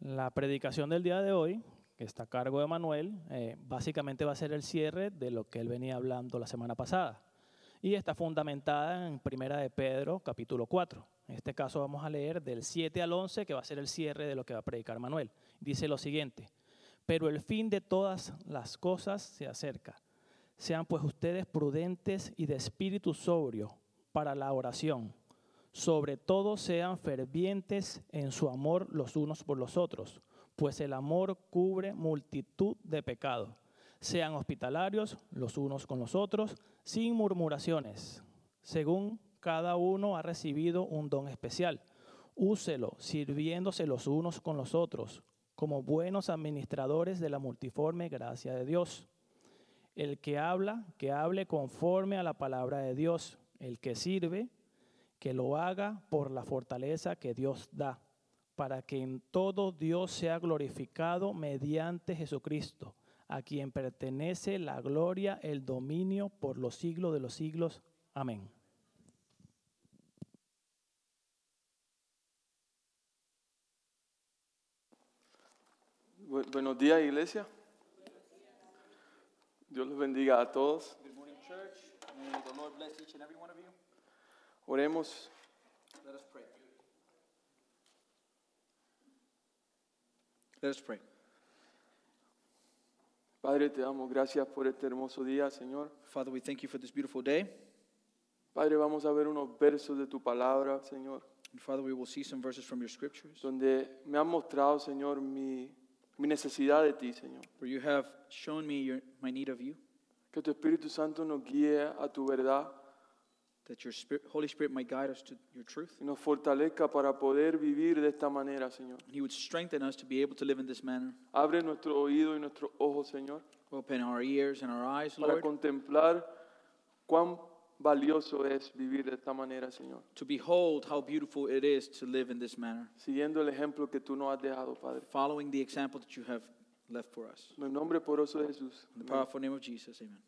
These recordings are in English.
La predicación del día de hoy, que está a cargo de Manuel, eh, básicamente va a ser el cierre de lo que él venía hablando la semana pasada. Y está fundamentada en Primera de Pedro, capítulo 4. En este caso vamos a leer del 7 al 11, que va a ser el cierre de lo que va a predicar Manuel. Dice lo siguiente, pero el fin de todas las cosas se acerca. Sean pues ustedes prudentes y de espíritu sobrio para la oración. Sobre todo sean fervientes en su amor los unos por los otros, pues el amor cubre multitud de pecados. Sean hospitalarios los unos con los otros, sin murmuraciones, según cada uno ha recibido un don especial. Úselo, sirviéndose los unos con los otros, como buenos administradores de la multiforme gracia de Dios. El que habla, que hable conforme a la palabra de Dios. El que sirve, que lo haga por la fortaleza que Dios da, para que en todo Dios sea glorificado mediante Jesucristo, a quien pertenece la gloria, el dominio por los siglos de los siglos. Amén. Buenos días, iglesia. Dios los bendiga a todos. Good morning, church. May the Lord bless each and every one of you. Oremos. Let us pray. Let us pray. Padre, te damos gracias por este hermoso día, Señor. Father, we thank you for this beautiful day. Padre, vamos a ver unos versos de tu palabra, Señor, And Father, we will see some verses from your scriptures donde me han mostrado, Señor, mi, mi necesidad de ti, Señor. where you have shown me your, my need of you, Que tu Espíritu Santo nos guíe a tu verdad that your Spirit, Holy Spirit might guide us to your truth. y nos fortalezca para poder vivir de esta manera, Señor. And He would strengthen us to be able to live in this manner. Abre nuestro oído y nuestros ojos, Señor, Open our ears and our eyes, para Lord, contemplar cuán valioso es vivir de esta manera, Señor. to behold how beautiful it is to live in this manner, Siguiendo el ejemplo que tú nos has dejado, Padre. following the example that you have left for us. En el nombre poderoso de Jesús. In the Amén. powerful name of Jesus, amen.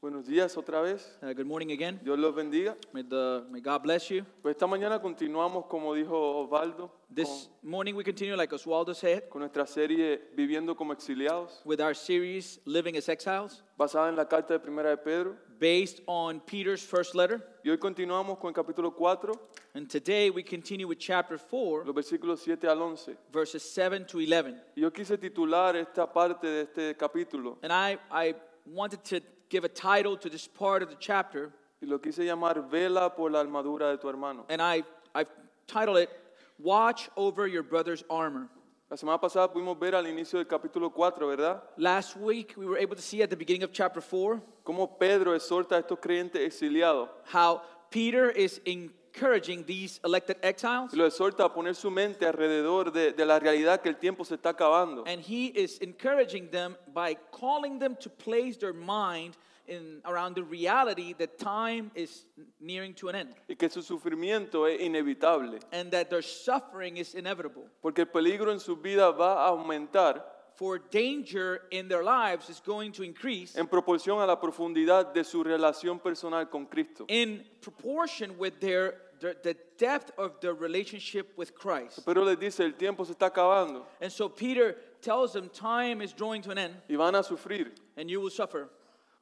Buenos días otra vez. Uh, good morning again. Dios los bendiga. May, the, may God bless you. Pues esta mañana continuamos, como dijo Osvaldo, This morning we continue, like Oswaldo said, con, con nuestra serie Viviendo como exiliados, with our series Living as Exiles, basada en la carta de Primera de Pedro. based on Peter's first letter. Y hoy continuamos con el capítulo 4, And today we continue with chapter 4, los versículos 7 al 11. verses 7 to 11. Y yo quise titular esta parte de este capítulo And I, I wanted to give a title to this part of the chapter, y lo quise llamar Vela por la armadura de tu hermano. and I, I've titled it, Watch Over Your Brother's Armor. La semana pasada pudimos ver al inicio del capítulo 4, ¿verdad? Last week we were able to see at the beginning of chapter 4 Cómo Pedro exhorta a estos creyentes exiliados how Peter is encouraging these elected exiles. y lo exhorta a poner su mente alrededor de, de la realidad que el tiempo se está acabando. And he is encouraging them by calling them to place their mind in around the reality that time is nearing to an end y que su sufrimiento es inevitable, and that their suffering is inevitable. porque el peligro en su vida va a aumentar For danger in their lives is going to increase en proporción a la profundidad de su relación personal con Cristo. in proportion with their, their the depth of their relationship with Christ. Pero les dice, el tiempo se está acabando And so Peter tells them time is drawing to an end y van a sufrir and you will suffer.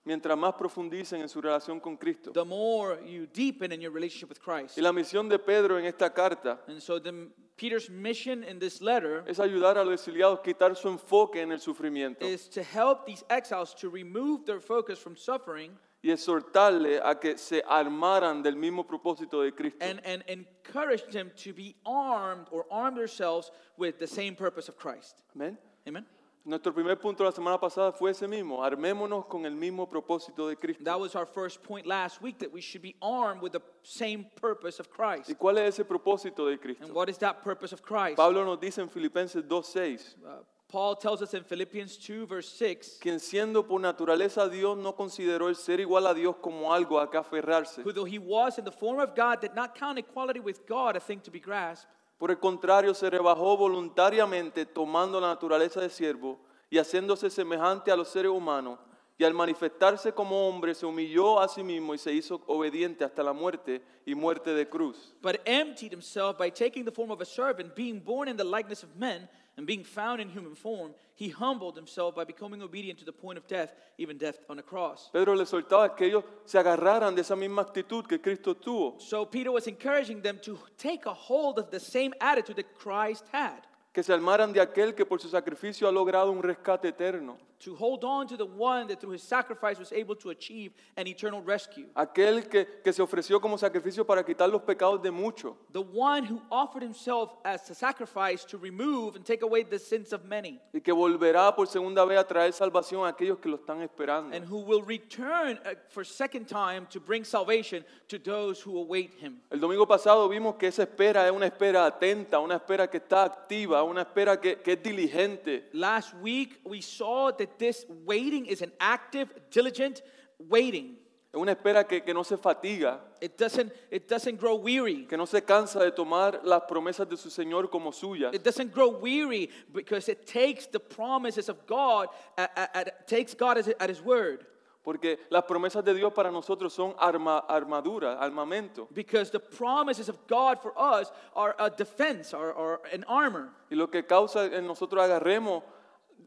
mientras más profundicen en su relación con Cristo. The more you deepen in your relationship with Christ. Y la misión de Pedro en esta carta And so the, Peter's mission in this letter es ayudar a los exiliados a quitar su enfoque en el sufrimiento is to help these exiles to remove their focus from suffering y exhortarle a que se armaran del mismo propósito de Cristo. and, and encourage them to be armed or arm themselves with the same purpose of Christ. Amén. Amen. Nuestro primer punto la semana pasada fue ese mismo, armémonos con el mismo propósito de Cristo. That was our first point last week that we should be armed with the same purpose of Christ. ¿Y cuál es ese propósito de And Cristo? what is that purpose of Christ? Pablo nos dice en Filipenses 2.6, Uh, Paul tells us in Philippians 2, verse 6, quien siendo por naturaleza Dios no consideró el ser igual a Dios como algo a que aferrarse. who though he was in the form of God, did not count equality with God a thing to be grasped. Por el contrario, se rebajó voluntariamente tomando la naturaleza de siervo y haciéndose semejante a los seres humanos y al manifestarse como hombre se humilló a sí mismo y se hizo obediente hasta la muerte y muerte de cruz. but emptied himself by taking the form of a servant, being born in the likeness of men, and being found in human form, he humbled himself by becoming obedient to the point of death, even death on a cross. Pedro le soltaba que ellos se agarraran de esa misma actitud que Cristo tuvo, So Peter was encouraging them to take a hold of the same attitude that Christ had, que se armaran de aquel que por su sacrificio ha logrado un rescate eterno, to hold on to the one that through his sacrifice was able to achieve an eternal rescue. aquel que, que se ofreció como sacrificio para quitar los pecados de muchos, The one who offered himself as a sacrifice to remove and take away the sins of many, y que volverá por segunda vez a traer salvación a aquellos que lo están esperando. and who will return uh, for second time to bring salvation to those who await him. El domingo pasado vimos que esa espera es una espera atenta, una espera que está activa, una espera que, que es diligente. Last week we saw that this waiting is an active, diligent waiting. Es una espera que, que no se fatiga, It doesn't, it doesn't grow weary. que no se cansa de tomar las promesas de su Señor como suyas. It doesn't grow weary because it takes the promises of God, at, at- at- takes God as, at His word. Porque las promesas de Dios para nosotros son arma, armadura, armamento. Because the promises of God for us are a defense or, or an armor. Y lo que causa en nosotros agarremos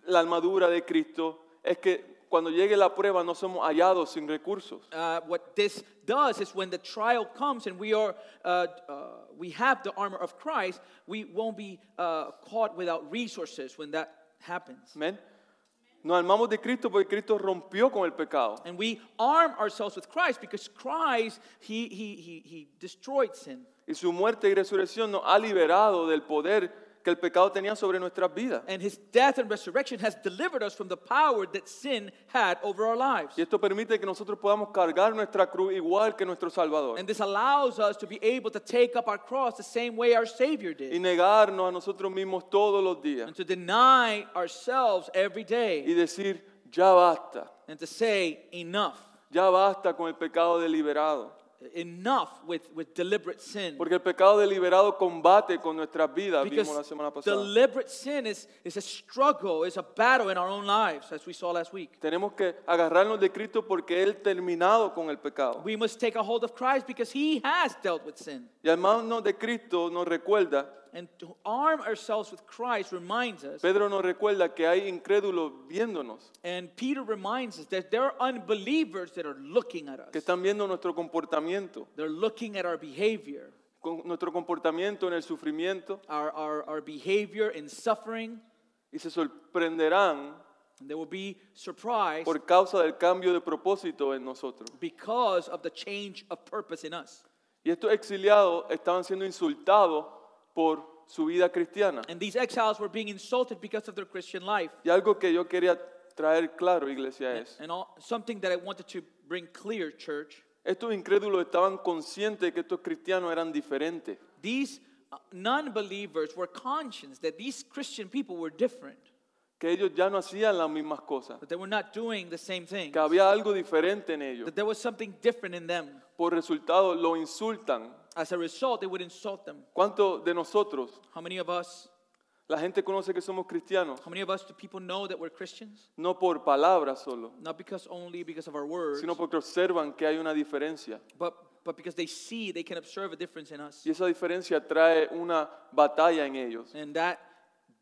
la armadura de Cristo es que cuando llegue la prueba no somos hallados sin recursos. Uh, what this does is when the trial comes and we are uh, uh, we have the armor of Christ, we won't be uh, caught without resources when that happens. Amén. Nos armamos de Cristo porque Cristo rompió con el pecado. And we arm ourselves with Christ because Christ he he he, he destroyed sin. Y su muerte y resurrección nos ha liberado del poder que el pecado tenía sobre nuestras vidas. And his death and resurrection has delivered us from the power that sin had over our lives. Y esto permite que nosotros podamos cargar nuestra cruz igual que nuestro Salvador. And this allows us to be able to take up our cross the same way our Savior Y did. negarnos a nosotros mismos todos los días. And to deny ourselves every Y day. decir, ya basta. And to say, enough. Ya basta con el pecado deliberado. Enough with, with deliberate sin. Porque el pecado deliberado combate con nuestras vidas, vimos la Because semana pasada. deliberate sin is, is a struggle, is a battle in our own lives, as we saw last week. Tenemos que agarrarnos de Cristo porque Él terminado con el pecado. We must take a hold of Christ because He has dealt with sin. Y hermanos de Cristo nos recuerda, And to arm ourselves with Christ reminds us, Pedro nos recuerda que hay incrédulos viéndonos, and Peter reminds us that there are unbelievers that are looking at que us. están viendo nuestro comportamiento, They're looking at our behavior, con nuestro comportamiento en el sufrimiento our, our, our behavior in suffering, y se sorprenderán and they will be surprised por causa del cambio de propósito en nosotros. because of the change of purpose in us. Y estos exiliados estaban siendo insultados por su vida cristiana. And these exiles were being insulted because of their Christian life. Y algo que yo quería traer claro, iglesia, es, And all, something that I wanted to bring clear, church, estos incrédulos estaban conscientes de que estos cristianos eran diferentes. these uh, non-believers were conscious that these Christian people were different, que ellos ya no hacían las mismas cosas, that they were not doing the same thing, que había algo diferente en ellos. that there was something different in them. Por resultado, lo insultan. As a result, they would insult them. ¿Cuántos de nosotros, How many of us, la gente conoce que somos cristianos? how many of us do people know that we're Christians? No por palabras solo, Not because only because of our words, sino porque observan que hay una diferencia. but, but because they see, they can observe a difference in us. Y esa diferencia trae una batalla en ellos, And that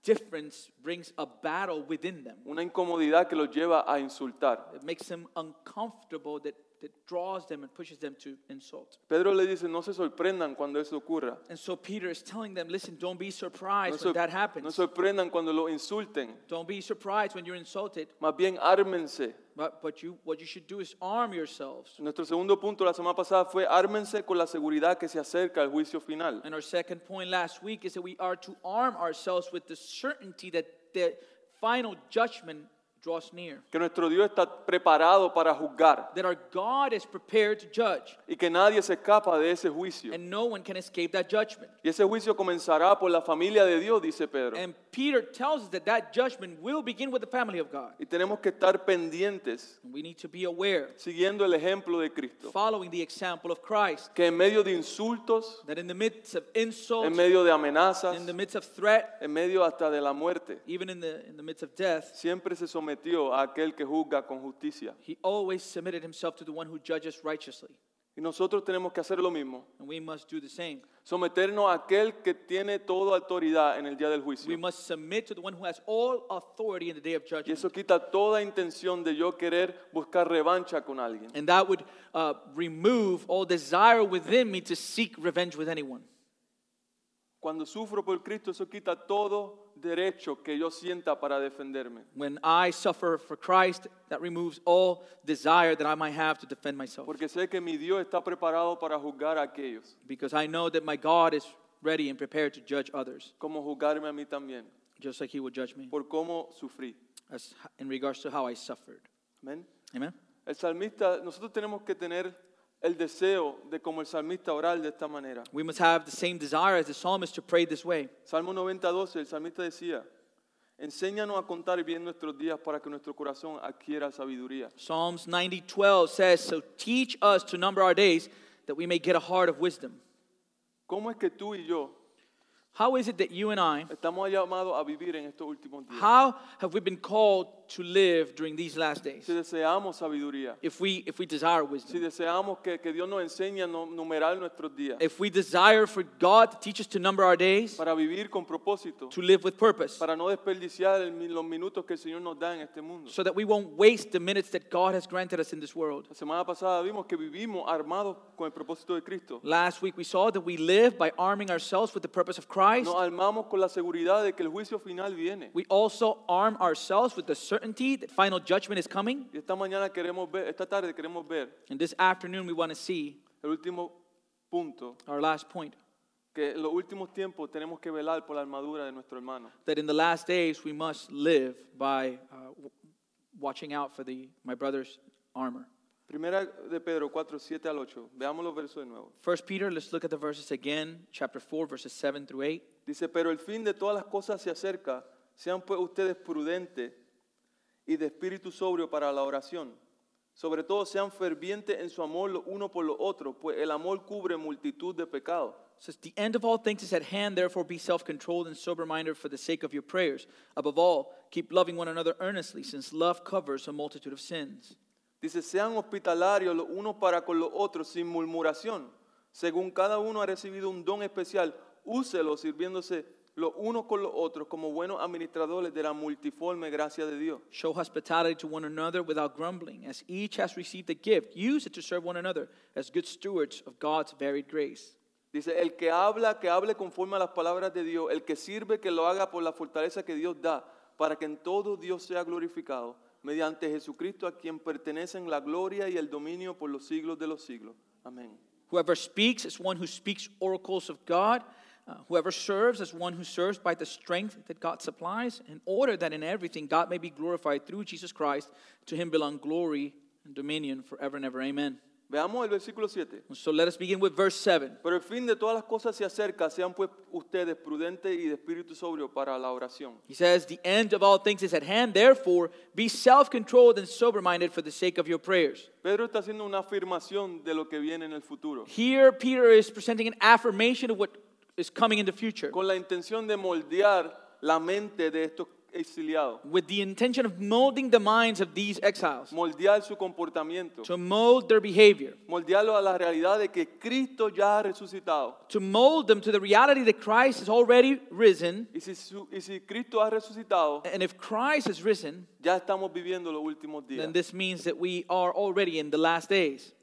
difference brings a battle within them. una incomodidad que los lleva a insultar. It makes them uncomfortable, that, that draws them and pushes them to insult. Pedro le dice, no se sorprendan cuando eso ocurra. And so Peter is telling them, listen, don't be surprised No, when that sor- no happens. sorprendan cuando lo insulten. Don't be surprised when you're insulted. Más bien, ármense. But, but you, what you should do is arm yourselves. Nuestro segundo punto la semana pasada fue ármense con la seguridad que se acerca el juicio final. And our second point last week is that we are to arm ourselves with the certainty that the final judgment draws near. que nuestro Dios está preparado para juzgar That our God is prepared to judge, y que nadie se escapa de ese juicio. and no one can escape that judgment. Y ese juicio comenzará por la familia de Dios, dice Pedro. And Peter tells us that that judgment will begin with the family of God. Y tenemos que estar pendientes, we need to be aware, siguiendo el ejemplo de Cristo, following the example of Christ, que en medio de insultos, that in the midst of en insults, medio de amenazas, in the midst of threat, en medio hasta de la muerte, even in the, in the midst of death, siempre se sometió a aquel que juzga con justicia. He always submitted himself to the one who judges righteously. Y nosotros tenemos que hacer lo mismo. And we must do the same. Someternos a aquel que tiene toda autoridad en el día del We juicio. must submit to the one who has all authority in the day of Y judgment. eso quita toda intención de yo querer buscar revancha con alguien. And that would uh, remove all desire within me to seek revenge with anyone. Cuando sufro por Cristo, eso quita todo derecho que yo sienta para defenderme. When I suffer for Christ, that removes all desire that I might have to defend myself. Porque sé que mi Dios está preparado para juzgar a aquellos, Because I know that my God is ready and prepared to judge others, como juzgarme a mí también, just like He would judge me, por cómo sufrí. as in regards to how I suffered. Amén. Amen. El salmista, nosotros tenemos que tener el deseo de como el salmista orar de esta manera. We must have the same desire as the psalmist to pray this way. Salmo 90, el salmista decía, enséñanos a contar bien nuestros días para que nuestro corazón adquiera sabiduría. Psalms 90:12 says, "So teach us to number our days, that we may get a heart of wisdom." ¿Cómo es que tú y yo How is it that you and I, estamos llamados a vivir en estos últimos días? how have we been called to live during these last days? Si deseamos sabiduría, If we if we desire si wisdom, deseamos que, que Dios nos enseñe a numerar nuestros días if we desire for God to teach us to number our days, para vivir con propósito, to live with purpose, para no desperdiciar el mi- los minutos que el Señor nos da en este mundo. so that we won't waste the minutes that God has granted us in this world. La semana pasada vimos que vivimos armados con el propósito de Cristo. Last week we saw that we live by arming ourselves with the purpose of Christ. Nos armamos con la seguridad de que el juicio final viene. We also arm ourselves with the certainty that final judgment is coming. Y esta mañana queremos ver, esta tarde queremos ver And this afternoon we want to see el último punto, our last point que en los últimos tiempos tenemos que velar por la armadura de nuestro hermano. that in the last days we must live by uh, w- watching out for the my brother's armor. Primera de Pedro 4, 7 al 8. Veamos los versos de nuevo. First Peter, let's look at the verses again, chapter 4, verses 7 through 8. Dice, pero el fin de todas las cosas se acerca. Sean pues ustedes prudentes y de espíritu sobrio para la oración. Sobre todo sean fervientes en su amor los uno por los otros, pues el amor cubre multitud de pecados. Says, The end of all things is at hand, therefore be self controlled and sober minded for the sake of your prayers. Above all, keep loving one another earnestly, since love covers a multitude of sins. Dice, sean hospitalarios los unos para con los otros sin murmuración. Según cada uno ha recibido un don especial, úselo sirviéndose los unos con los otros como buenos administradores de la multiforme gracia de Dios. Show hospitality to one another without grumbling. As each has received a gift, use it to serve one another as good stewards of God's varied grace. Dice, el que habla, que hable conforme a las palabras de Dios. El que sirve, que lo haga por la fortaleza que Dios da, para que en todo Dios sea glorificado, mediante Jesucristo a quien pertenecen la gloria y el dominio por los siglos de los siglos. Amén. Whoever speaks is one who speaks oracles of God. Uh, whoever serves is one who serves by the strength that God supplies, in order that in everything God may be glorified through Jesus Christ. To him belong glory and dominion forever and ever. Amen. Veamos el versículo 7. So let us begin with verse 7. Pero el fin de todas las cosas se acerca, sean pues ustedes prudentes y de espíritu sobrio para la oración. He says, The end of all things is at hand, therefore be self controlled and sober minded for the sake of your prayers. Pedro está haciendo una afirmación de lo que viene en el futuro, Here, Peter is presenting an affirmation of what is coming in the future con la intención de moldear la mente de estos exiliados, with the intention of molding the minds of these exiles, moldear su comportamiento, to mold their behavior, moldearlo a la realidad de que Cristo ya ha resucitado. to mold them to the reality that Christ has already risen. Y si, su- y si Cristo ha resucitado, And if Christ has risen, ya estamos viviendo los últimos días. then this means that we are already in the last days.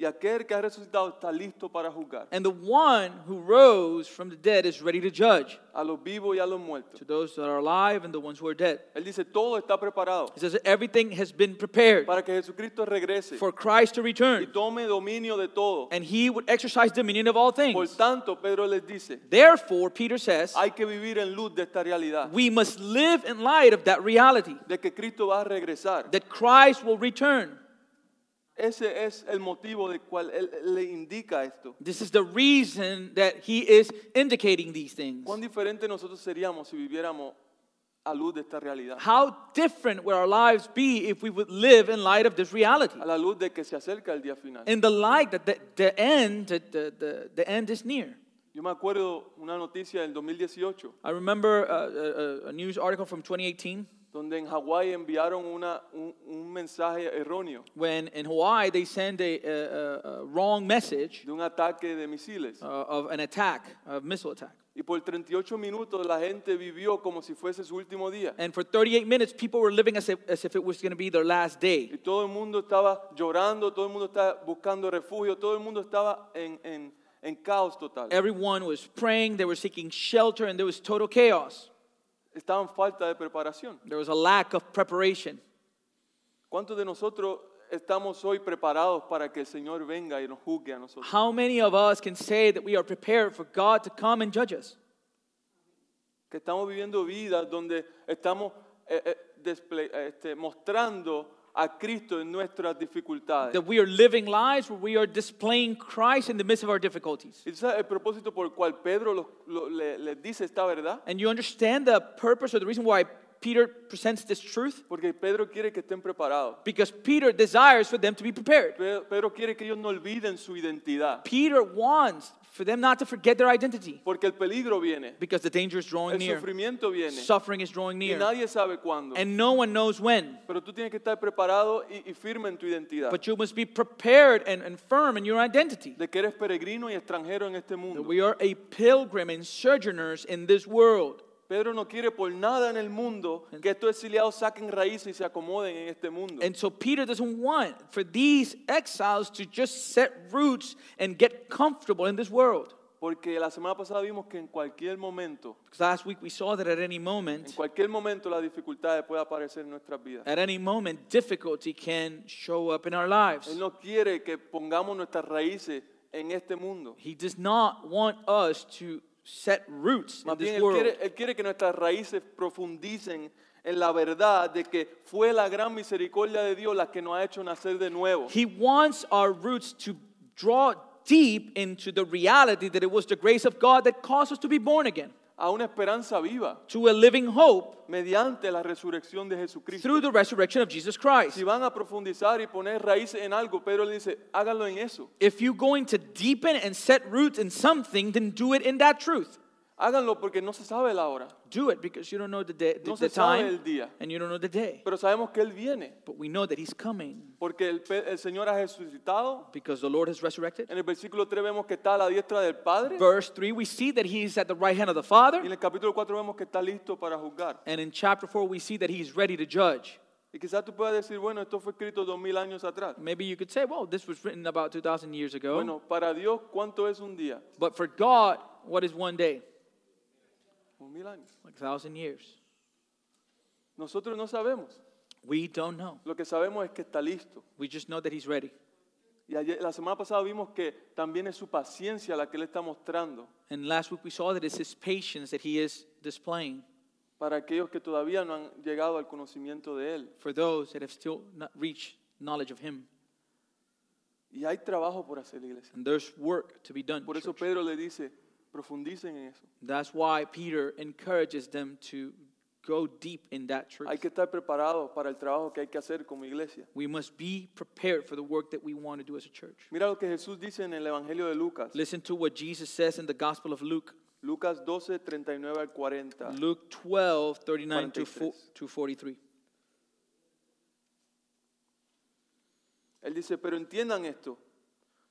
Y aquel que ha resucitado está listo para juzgar And the one who rose from the dead is ready to judge a los vivos y a los muertos. to those that are alive and the ones who are dead. Él dice, todo está preparado He says that everything has been prepared para que Jesucristo regrese for Christ to y return, tome dominio de todo. and he would exercise dominion of all Por things. tanto, Pedro les dice, Therefore, Peter says, hay que vivir en luz de esta realidad, we must live in light of that reality de que Cristo va a regresar. that Christ will return. Ese es el motivo del cual él él le indica esto. This is the reason that he is indicating these things. ¿Cuán diferente nosotros seríamos si viviéramos a luz de esta realidad? How different would our lives be if we would live in light of this reality? A la luz de que se acerca el día final. In the light that the, the end, the, the, the end is near. Yo me acuerdo una noticia del 2018 I remember uh, a, a- a news article from 2018 donde en Hawái enviaron una, un, un mensaje erróneo when in Hawaii they send a, a, a- a wrong message de un ataque de misiles. uh, of an attack, a missile attack. Y por 38 minutos la gente vivió como si fuese su último día. And for 38 minutes, people were living as if, as if it was going to be their last day. Y todo el mundo estaba llorando, todo el mundo estaba buscando refugio, todo el mundo estaba en, en- en caos total. Everyone was praying, they were seeking shelter, and there was total chaos. Estaba en falta de preparación. There was a lack of preparation. ¿Cuántos de nosotros estamos hoy preparados para que el Señor venga y nos juzgue a nosotros? How many of us can say that we are prepared for God to come and judge us? Que estamos viviendo vidas donde estamos eh, eh, display- eh, este, mostrando a Cristo en nuestras dificultades. That we are living lives where we are displaying Christ in the midst of our difficulties. ¿Y tú sabes el propósito por el cual Pedro lo- lo- le- les dice esta verdad? And you understand the purpose or the reason why Peter presents this truth? Porque Pedro quiere que estén preparados. Because Peter desires for them to be prepared. Pedro quiere que ellos no olviden su identidad. Peter wants for them not to forget their identity Porque el peligro viene, because the danger is drawing el near. sufrimiento viene Suffering is drawing y near. nadie sabe cuándo. And no one knows when. Pero tú tienes que estar preparado y, y firme en tu identidad. But you must be prepared and, and firm in your identity. De que eres peregrino y extranjero en este That we are a pilgrim and sojourners in this world. Pedro no quiere por nada en el mundo que estos exiliados saquen raíces y se acomoden en este mundo. And so Peter doesn't want for these exiles to just set roots and get comfortable in this world. Porque la semana pasada vimos que en cualquier momento, Because last week we saw that at any en moment, cualquier momento las dificultades pueden aparecer en nuestras vidas. at any moment, difficulty can show up in our lives. Él no quiere que pongamos nuestras raíces en este mundo. He does not want us to set roots in Más bien, this él world. quiere, él quiere que nuestras raíces profundicen en la verdad de que fue la gran misericordia de Dios la que nos ha hecho nacer de nuevo. He wants our roots to draw deep into the reality that it was the grace of God that caused us to be born again, A una esperanza viva to a living hope mediante la resurrección de Jesucristo. through the resurrection of Jesus Christ. Si van a profundizar y poner raíces en algo, Pedro le dice, háganlo en eso. If you're going to deepen and set roots in something, then do it in that truth. Háganlo porque no se sabe la hora, Do it because you don't know the, day, the, no the se sabe time el día, and you don't know the day. pero sabemos que Él viene, But we know that He's coming porque el, pe- el Señor ha resucitado. because the Lord has resurrected. En el versículo 3 vemos que está a la diestra del Padre Verse 3, we see that He's at the right hand of the y Father. en el capítulo 4 vemos que está listo para juzgar. And in chapter 4, we see that He's ready to judge. Y quizás tú puedas decir, bueno, esto fue escrito dos mil años atrás. Maybe you could say, well, this was written about 2,000 years ago. Bueno, para Dios, ¿cuánto es un día? But for God, what is one day? Un mil años. Like a thousand years. Nosotros no sabemos. We don't know. Lo que sabemos es que está listo. We just know that He's ready. Y ayer- la semana pasada vimos que también es su paciencia la que Él está mostrando And last week we saw that it's His patience that He is displaying para aquellos que todavía no han llegado al conocimiento de Él. for those that have still not reached knowledge of Him. Y hay trabajo por hacer, iglesia. And there's work to be done. Por eso church. Pedro le dice, profundicen en eso. That's why Peter encourages them to go deep in that truth. Hay que estar preparados para el trabajo que hay que hacer como iglesia. We must be prepared for the work that we want to do as a church. Mira lo que Jesús dice en el Evangelio de Lucas. Listen to what Jesus says in the Gospel of Luke, Lucas 12, 39 al 40. Luke 12, 39 to 43. 4 to 43. Él dice, pero entiendan esto.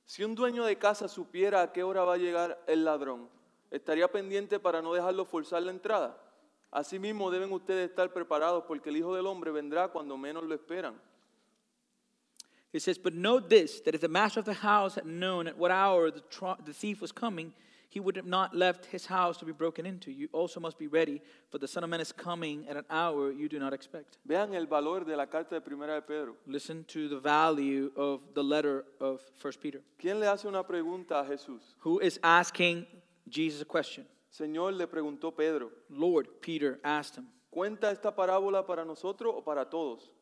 Si un dueño de casa supiera a qué hora va a llegar el ladrón, estaría pendiente para no dejarlo forzar la entrada. Asimismo deben ustedes estar preparados porque el Hijo del Hombre vendrá cuando menos lo esperan. It says, But note this, that if the master of the house had known at what hour the, the thief was coming, he would have not left his house to be broken into. You also must be ready, for the Son of Man is coming at an hour you do not expect. Vean el valor de la carta de Primera de Pedro. Listen to the value of the letter of 1 Peter. ¿Quién le hace una pregunta a Jesús? Who is asking Jesus a question? Señor, le preguntó Pedro, Lord, Peter asked him. ¿cuenta esta parábola para nosotros o para todos?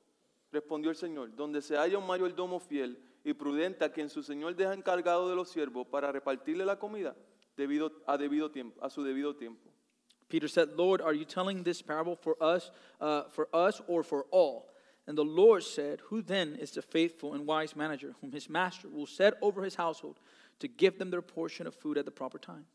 Respondió el Señor, donde se halla un mayordomo fiel y prudente a quien su Señor deja encargado de los siervos para repartirle la comida debido, a, debido tiempo, a su debido tiempo. Peter said, Lord, are you telling this parable for us, uh, for us or for all? And the Lord said, Who then is the faithful and wise manager whom his master will set over his household to give them their portion of food at the proper time?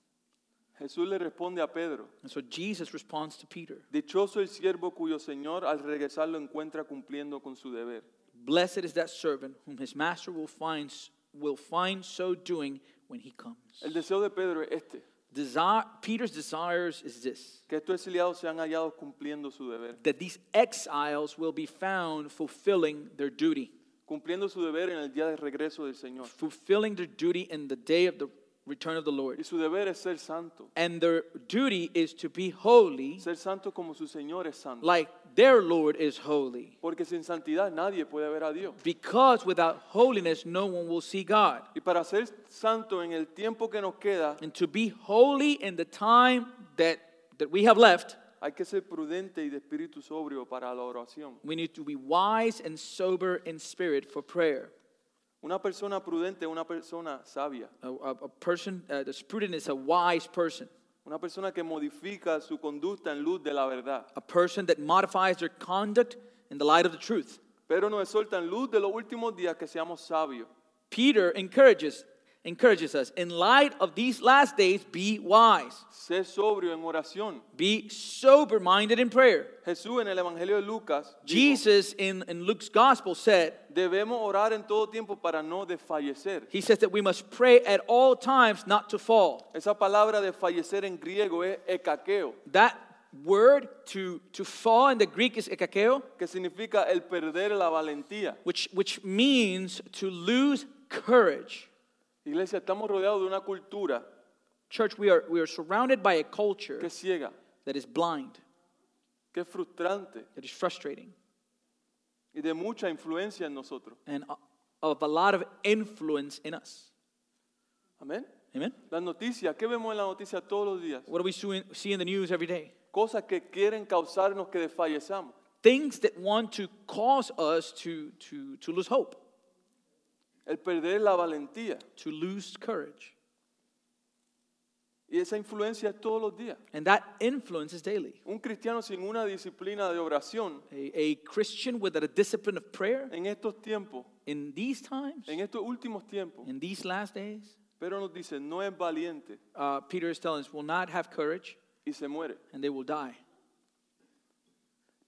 Jesús le responde a Pedro, And so Jesus responds to Peter dichoso el siervo cuyo Señor al regresar lo encuentra cumpliendo con su deber. Blessed is that servant whom his master will find, will find so doing when he comes. El deseo de Pedro es este, Desire, Peter's desires is this que estos exiliados sean hallados cumpliendo su deber, that these exiles will be found fulfilling their duty, cumpliendo su deber en el día de regreso del Señor. fulfilling their duty in the day of the return of the Lord. Y su deber es ser santo, And their duty is to be holy ser santo como su Señor es santo. like their Lord is holy. Porque sin santidad nadie puede ver a Dios. Because without holiness, no one will see God. Y para ser santo en el tiempo que nos queda, And to be holy in the time that, that we have left, hay que ser prudente y de espíritu sobrio para la oración. we need to be wise and sober in spirit for prayer. Una persona prudente es una persona sabia, A, a, a person uh, that's prudent is a wise person, una persona que modifica su conducta en luz de la verdad. a person that modifies their conduct in the light of the truth. Pero nos exhorta en luz de los últimos días que seamos sabios. Peter encourages, encourages us in light of these last days, be wise, Sé sobrio en oración. be sober minded in prayer. Jesús en el Evangelio de Lucas dijo, in, in Luke's gospel said, debemos orar en todo tiempo para no desfallecer. He says that we must pray at all times not to fall. Esa palabra en griego es ekaqueo, That word to, to fall in the Greek is ekakeo, que significa el perder la valentía. which, which means to lose courage. Iglesia, estamos rodeados de una cultura Church, we are, we are surrounded by a culture que ciega, that is blind, que es frustrante that is frustrating, y de mucha influencia en nosotros. and of a lot of influence in us. Amén. Amen? Las noticias, ¿qué vemos en las noticias todos los días? What do we see in- see in the news every day? Cosas que quieren causarnos que. Things that want to cause us to, to, to lose hope, El perder la valentía. to lose courage. Y esa influencia es todos los días. And that influence is daily. Un cristiano sin una disciplina de oración A, a Christian without a discipline of prayer en estos tiempos, in these times, en estos últimos tiempos, in these last days, pero nos dice, no es valiente uh, Peter is telling us, will not have courage y se muere. and they will die.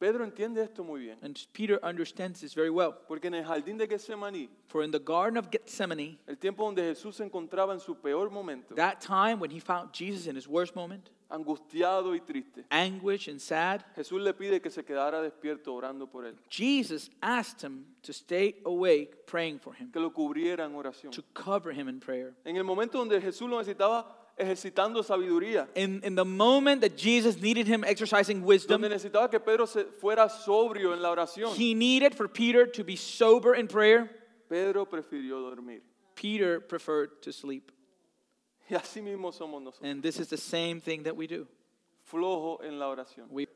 Pedro entiende esto muy bien, And Peter understands this very well. porque en el jardín de Getsemaní, For in the Garden of Gethsemane, el tiempo donde Jesús se encontraba en su peor momento, that time when he found Jesus in his worst moment, angustiado y triste, anguish and sad, Jesús le pide que se quedara despierto orando por él, Jesus asked him to stay awake praying for him, que lo cubriera en oración. to cover him in prayer. En el momento donde Jesús lo necesitaba ejercitando sabiduría, In, in the moment that Jesus needed him exercising wisdom, donde necesitaba que Pedro se fuera sobrio en la oración, he needed for Peter to be sober in prayer. Pedro prefirió dormir. Peter preferred to sleep. Y así mismo somos nosotros, And this is the same thing that we do. flojos en la oración. We,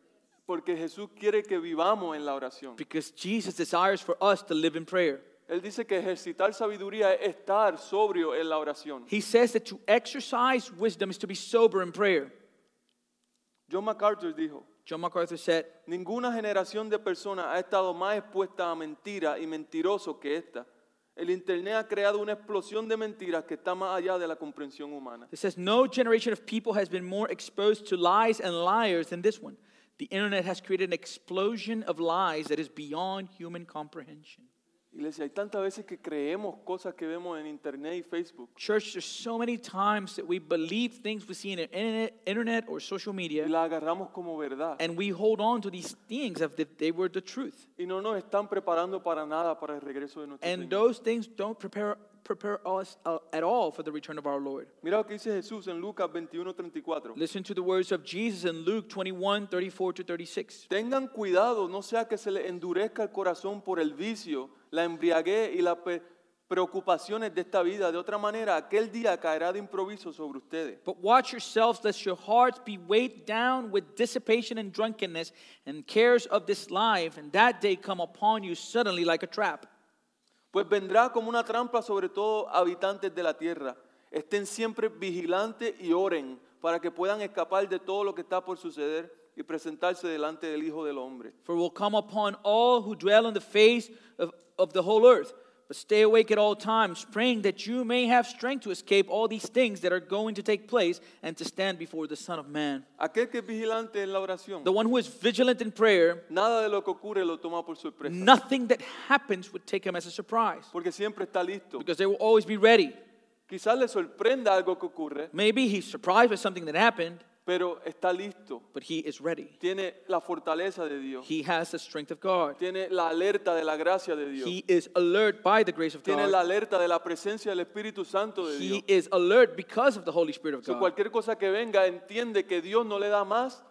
Porque Jesús quiere que vivamos en la oración. because Jesus desires for us to live in prayer. Él dice que ejercitar sabiduría es estar sobrio en la oración. He says that to exercise wisdom is to be sober in prayer. John MacArthur dijo, John MacArthur said, ninguna generación de personas ha estado más expuesta a mentiras y mentirosos que esta. El Internet ha creado una explosión de mentiras que está más allá de la comprensión humana. It says, No generation of people has been more exposed to lies and liars than this one. The internet has created an explosion of lies that is beyond human comprehension. Iglesia, hay tantas veces que creemos cosas que vemos en Internet y Facebook Church, there's so many times that we believe things we see in the internet, internet or social y media, las agarramos como verdad. and we hold on to these things as if they were the truth. Y no nos están preparando para nada para el regreso de nuestro And Señor. those things don't prepare, prepare us uh, at all for the return of our Lord. Mira lo que dice Jesús en Lucas 21:34. Listen to the words of Jesus in Luke 21 34 to 36. Tengan cuidado, no sea que se les endurezca el corazón por el vicio, la embriaguez y las preocupaciones de esta vida. De otra manera, aquel día caerá de improviso sobre ustedes. But watch yourselves, lest your hearts be weighed down with dissipation and drunkenness and cares of this life, and that day come upon you suddenly like a trap. Pues vendrá como una trampa sobre todo habitantes de la tierra. Estén siempre vigilantes y oren para que puedan escapar de todo lo que está por suceder y presentarse delante del Hijo del Hombre. For will come upon all who dwell on the face of, of the whole earth. But stay awake at all times, praying that you may have strength to escape all these things that are going to take place and to stand before the Son of Man. Aquel que es vigilante en la oración, The one who is vigilant in prayer, nada de lo que ocurre lo toma por sorpresa. nothing that happens would take him as a surprise Porque siempre está listo. because they will always be ready. Quizás le sorprenda algo que ocurre, Maybe he's surprised by something that happened, pero está listo. but he is ready. Tiene la fortaleza de Dios. He has the strength of God. Tiene la alerta de la gracia de Dios. He is alert by the grace of Tiene la God. alerta de la presencia del Espíritu Santo de He Dios. is alert because of the Holy Spirit of So, God. cualquier cosa que venga entiende que Dios no le da más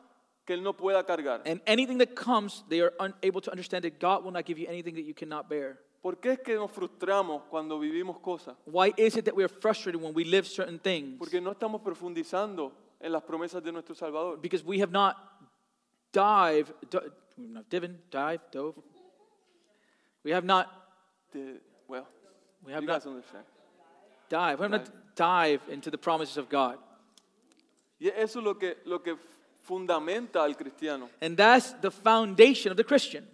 que él no pueda cargar. And anything that comes, they are unable to understand that God will not give you anything that you cannot bear. ¿Por qué es que nos frustramos cuando vivimos cosas? Why is it that we are frustrated when we live certain things? Porque no estamos profundizando en las promesas de nuestro Salvador. Because we have not dive, di- we've not divin, dive, dove. We have not De- well, We have you not guys understand. dive. We have not dive into the promises of God. Y eso es lo que, lo que fundamenta al cristiano. And that's the foundation of the Christian.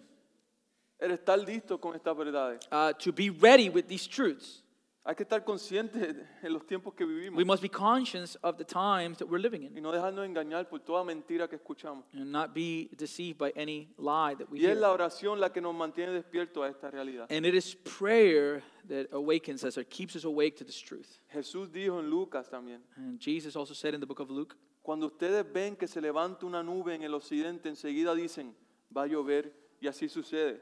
El estar listo con estas verdades. Uh, to be ready with these truths. Hay que estar conscientes en los tiempos que vivimos We must be conscious of the times that we're living y in no dejarnos engañar por toda mentira que escuchamos. and not be deceived by any lie that we Y es hear. la oración la que nos mantiene despiertos a esta realidad. And it is prayer that awakens us or keeps us awake to this truth. Jesús dijo en Lucas también, And Jesus also said in the book of Luke, cuando ustedes ven que se levanta una nube en el occidente, enseguida dicen, va a llover y así sucede.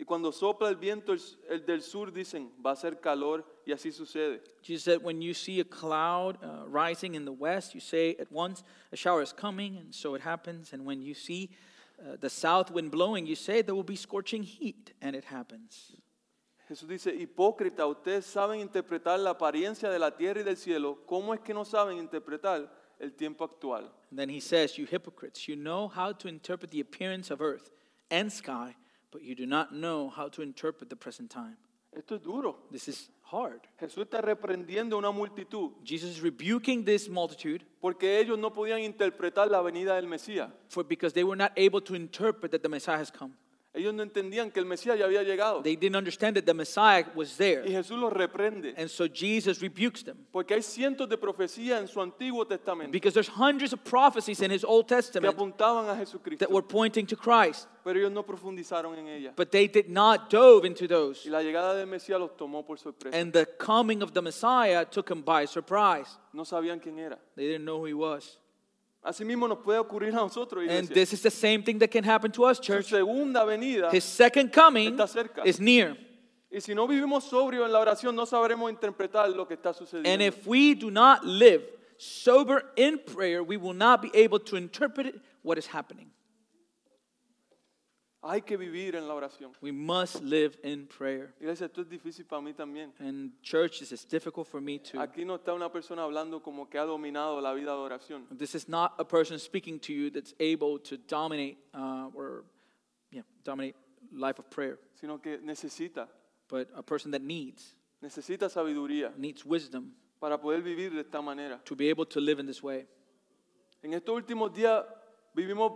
Y cuando sopla el viento el, el del sur, dicen, va a ser calor y así sucede. Jesus said, when you see a cloud uh, rising in the west, you say at once, a shower is coming, and so it happens. And when you see uh, the south wind blowing, you say, there will be scorching heat, and it happens. Jesús dice, hipócrita, ustedes saben interpretar la apariencia de la tierra y del cielo, ¿cómo es que no saben interpretar el tiempo actual? And then he says, You hypocrites, you know how to interpret the appearance of earth and sky, but you do not know how to interpret the present time. Esto es duro. This is hard. Jesús está reprendiendo a una multitud Jesus is rebuking this multitude porque ellos no podían interpretar la venida del Mesías. for because they were not able to interpret that the Messiah has come. Ellos no entendían que el Mesías ya había llegado. They didn't understand that the Messiah was Y there. Jesús los reprende. And so Jesus rebukes them. Porque hay cientos de profecías en su Antiguo Testamento Because there's hundreds of prophecies in his Old que Testament apuntaban a Jesucristo, that were pointing to Christ, pero ellos no profundizaron en ellas. but they did not dove into those. Y la llegada del Mesías los tomó por sorpresa. And the coming of the Messiah took them by surprise. No sabían quién era. They didn't know who he was. Asimismo nos puede ocurrir a nosotros, And this is the same thing that can happen to us, Su church. segunda venida. His second coming Está cerca. is near. Y si no vivimos sobrio en la oración, no sabremos interpretar lo que está And if we do not live sober in prayer, we will not be able to interpret what is happening. Hay que vivir en la oración. We must live in prayer. Iglesia, esto es difícil para mí también. And church, this is difficult for me too. Aquí no está una persona hablando como que ha dominado la vida de oración. This is not a person speaking to you that's able to dominate uh, or yeah, dominate life of prayer, sino que necesita, but a person that needs necesita sabiduría needs wisdom para poder vivir de esta manera. to be able to live in this way. En estos últimos días vivimos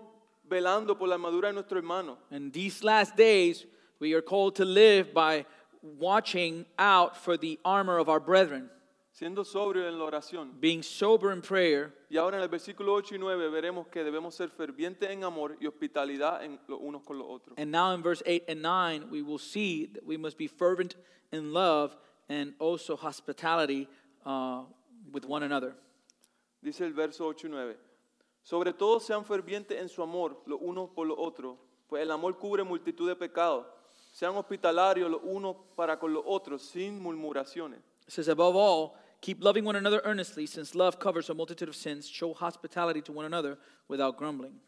velando por la armadura de nuestro hermano. And these last days, we are called to live by watching out for the armor of our brethren, siendo sobrio en la oración. being sober in prayer. Y ahora en el versículo 8 y 9 veremos que debemos ser fervientes en amor y hospitalidad en los unos con los otros. And now in verse 8 and 9, we will see that we must be fervent in love and also hospitality uh, with one another. Dice el verso 8 y 9. Sobre todo sean fervientes en su amor los unos por los otros, pues el amor cubre multitud de pecados. Sean hospitalarios los unos para con los otros, sin murmuraciones. It says, above all, keep loving one another earnestly, since love covers a multitude of sins. Show hospitality to one another without grumbling.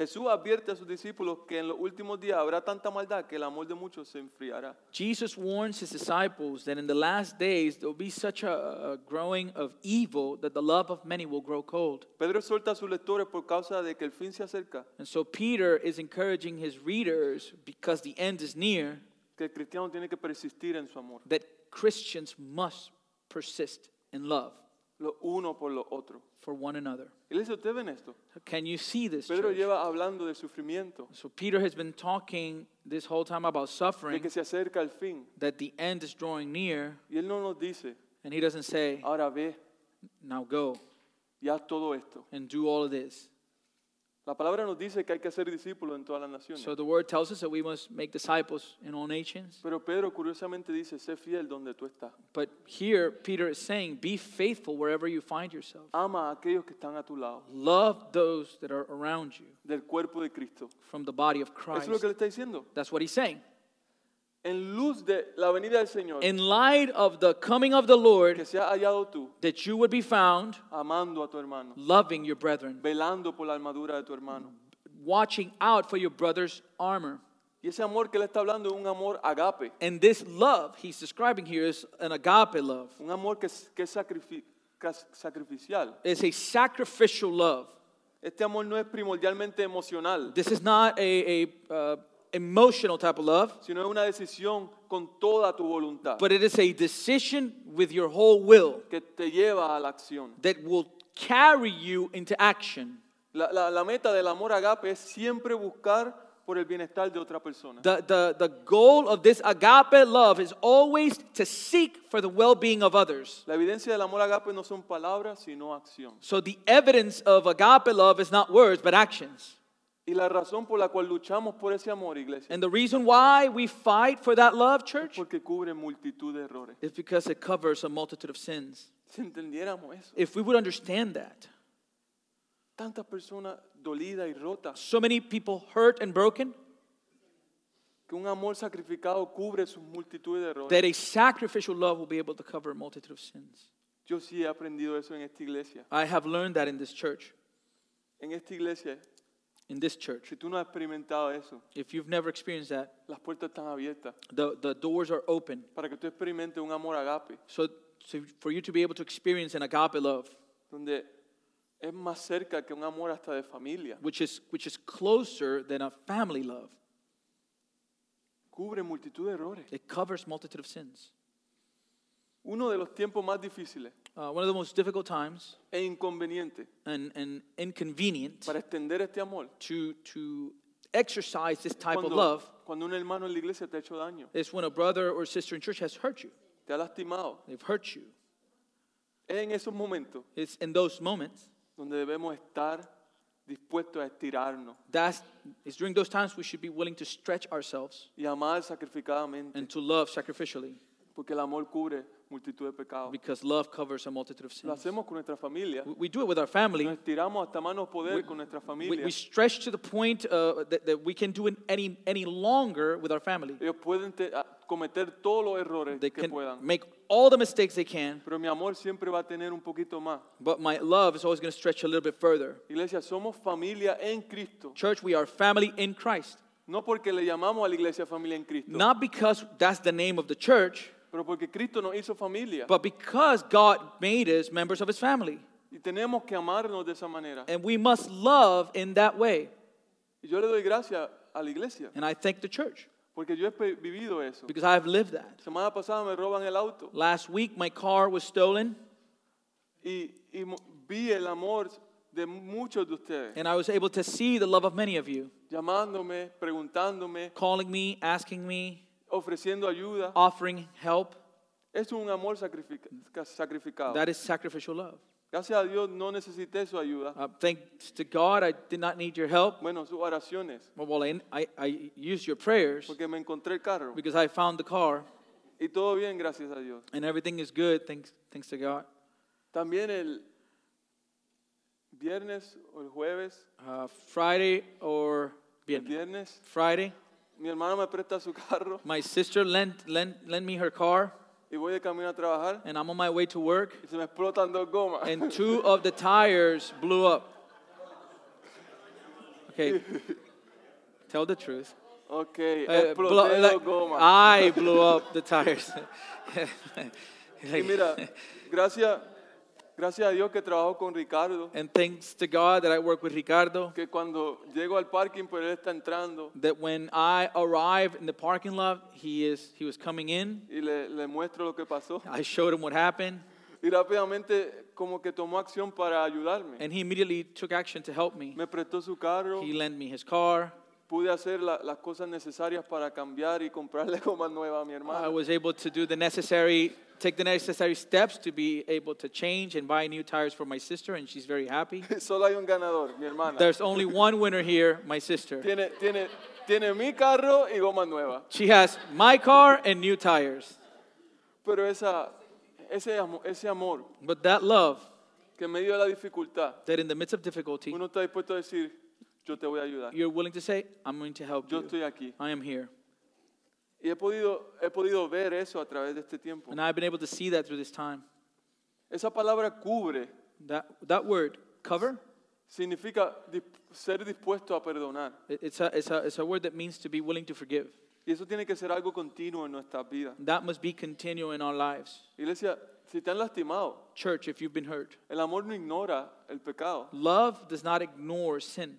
Jesús advierte a sus discípulos que en los últimos días habrá tanta maldad que el amor de muchos se enfriará. Jesus warns his disciples that in the last days there will be such a, a growing of evil that the love of many will grow cold. Pedro exhorta a sus lectores por causa de que el fin se acerca, And so Peter is encouraging his readers because the end is near que el cristiano tiene que persistir en su amor. that Christians must persist in love. Los unos por los otros. for one another. Iglesia, ¿ustedes ven esto? Can you see this? Pedro church? lleva hablando de sufrimiento, So Peter has been talking this whole time about de suffering, que se acerca el fin. that the end is drawing near, Y él no nos dice, and he doesn't say, ahora ve, now go y haz todo esto. and do all of this. La palabra nos dice que hay que hacer discípulos en todas las naciones. So the word tells us that we must make disciples in all nations. Pero Pedro curiosamente dice, sé fiel donde tú estás. But here, Peter is saying, be faithful wherever you find yourself. Ama a aquellos que están a tu lado, Love those that are around you del cuerpo de Cristo. from the body of Eso Christ. es lo que le está diciendo. That's what he's saying. En luz de la venida del Señor, In light of the coming of the Lord, que seas hallado tú, that you would be found amando a tu hermano, loving your brethren, velando por la armadura de tu hermano. watching out for your brother's armor. Y ese amor que él está hablando es un amor agape, And this love he's describing here is an agape love. un amor que que es sacrifi- sacrificial. It's a sacrificial love. Este amor no es primordialmente emocional, This is not a, a uh, emotional type of love, sino una decisión con toda tu voluntad but it is a decision with your whole will que te lleva a la acción. that will carry you into action. La, la- la meta del amor agape es siempre buscar por el bienestar de otra persona. The, the, the goal of this agape love is always to seek for the well being of others. La evidencia del amor agape no son palabras, sino acción. So the evidence of agape love is not words, but actions. Y la razón por la cual luchamos por ese amor, iglesia, And the reason why we fight for that love, church, porque cubre multitud de errores. is because it covers a multitude of sins. Si entendiéramos eso, If we would understand that, tantas personas dolidas y rotas, so many people hurt and broken, que un amor sacrificado cubre sus multitud de errores. that a sacrificial love will be able to cover a multitude of sins. Yo sí he aprendido eso en esta iglesia. I have learned that in this church. En esta iglesia, In this church. si tú no has experimentado eso, If you've never experienced that, las puertas están abiertas the, the doors are open. para que tú experimentes un amor agape, So, so for you to be able to experience an agape love, donde es más cerca que un amor hasta de familia. which is, which is closer than a family love, Cubre multitud de errores. it covers multitude of sins. Uno de los tiempos más difíciles Uh, one of the most difficult times e inconvenientes and, and inconvenient para extender este amor to, to exercise this type of love cuando un hermano en la iglesia te ha hecho daño, is when a brother or sister in church has hurt you. te ha lastimado. They've hurt you. Es en esos momentos It's in those moments donde debemos estar dispuestos a estirarnos that's it's during those times we should be willing to stretch ourselves y amar sacrificadamente, and to love sacrificially porque el amor cubre multitud de pecados. because love covers a multitude of Lo sins. hacemos con nuestra familia. We, we do it with our family. Nos estiramos hasta manos poder con nuestra We, familia. we stretch to the point uh, that, that we can do it any, any longer with our family. Ellos pueden te- a- cometer todos los errores They que can puedan, make all the mistakes they can, pero mi amor siempre va a tener un poquito más. but my love is always going to stretch a little bit further. Iglesia, somos familia en Cristo. Church, we are family in Christ. No porque le llamamos a la iglesia familia en Cristo, Not because that's the name of the church, pero porque Cristo nos hizo familia. but because God made us members of his family. Y tenemos que amarnos de esa manera. And we must love in that way. Y yo le doy gracias a la iglesia, And I thank the church porque yo he vivido eso. because I have lived that. Semana pasada me roban el auto Last week, my car was stolen, y, y vi el amor de muchos de ustedes, and I was able to see the love of many of you llamándome, preguntándome, calling me, asking me, ofreciendo ayuda. offering help. Es un amor sacrific- sacrificado. That is sacrificial love. Gracias a Dios no necesité su ayuda. Uh, thanks to God, I did not need your help. Bueno, sus oraciones, Well, I, I, I used your prayers porque me encontré el carro. because I found the car, Y todo bien, gracias a Dios. and everything is good, thanks, thanks to God. También el viernes o el jueves, Uh, Friday or el viernes, Friday, mi hermana me presta su carro my sister lent, lent, lent me her car, y voy de camino a trabajar and I'm on my way to work, y se me explotan dos gomas. and two of the tires blew up. Okay, tell the truth. Ok, Uh, blow- exploté like, gomas. I blew up the tires. Y mira, gracias, gracias a Dios que trabajo con Ricardo, and thanks to God that I work with Ricardo, que cuando llego al parking, pues él está entrando that when I arrive in the parking lot, he is he was coming in. y le, le muestro lo que pasó. I showed him what happened, y rápidamente como que tomó acción para ayudarme. And he immediately took action to help me. Me prestó su carro, He lent me his car. Pude hacer la- las cosas necesarias para cambiar y comprarle goma nueva a mi I was able to do the necessary, take the necessary steps to be able to change and buy new tires for my sister, and she's very happy. Solo hay un ganador, mi hermana. There's only one winner here, my sister. Tiene, tiene, tiene mi carro y goma nueva. She has my car and new tires. Pero esa, ese, ese amor But that love, que en medio de la dificultad, that in the midst of difficulty, uno está dispuesto a decir, yo te voy a ayudar. you're willing to say, I'm going to help Yo you. estoy aquí. I am here. Y he podido, he podido ver eso a través de este tiempo. And I've been able to see that through this time. Esa palabra cubre That, that word, cover, significa ser dispuesto a perdonar. it- it's a, it's, a, it's a word that means to be willing to forgive. Y eso tiene que ser algo continuo en nuestras vidas. That must be continual in our lives. Iglesia, si te han lastimado, Church, if you've been hurt, el amor no ignora el pecado, love does not ignore sin,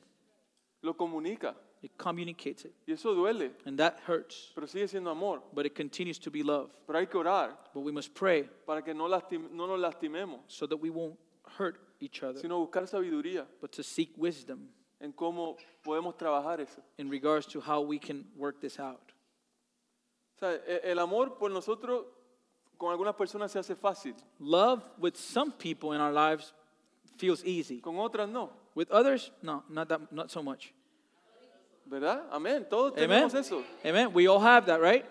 lo comunica. it communicates it. Y eso duele, And that hurts, pero sigue siendo amor. but it continues to be love. Pero hay que orar But we must pray para que no, lastim- no nos lastimemos, so that we won't hurt each other, sino buscar sabiduría but to seek wisdom en cómo podemos trabajar eso. in regards to how we can work this out. O sea, el amor por nosotros con algunas personas se hace fácil, Love with some people in our lives feels easy. con otras no. With others, no, not that not so much. ¿Verdad? Amén. Todos Amen. tenemos eso. Amen. We all have that, right?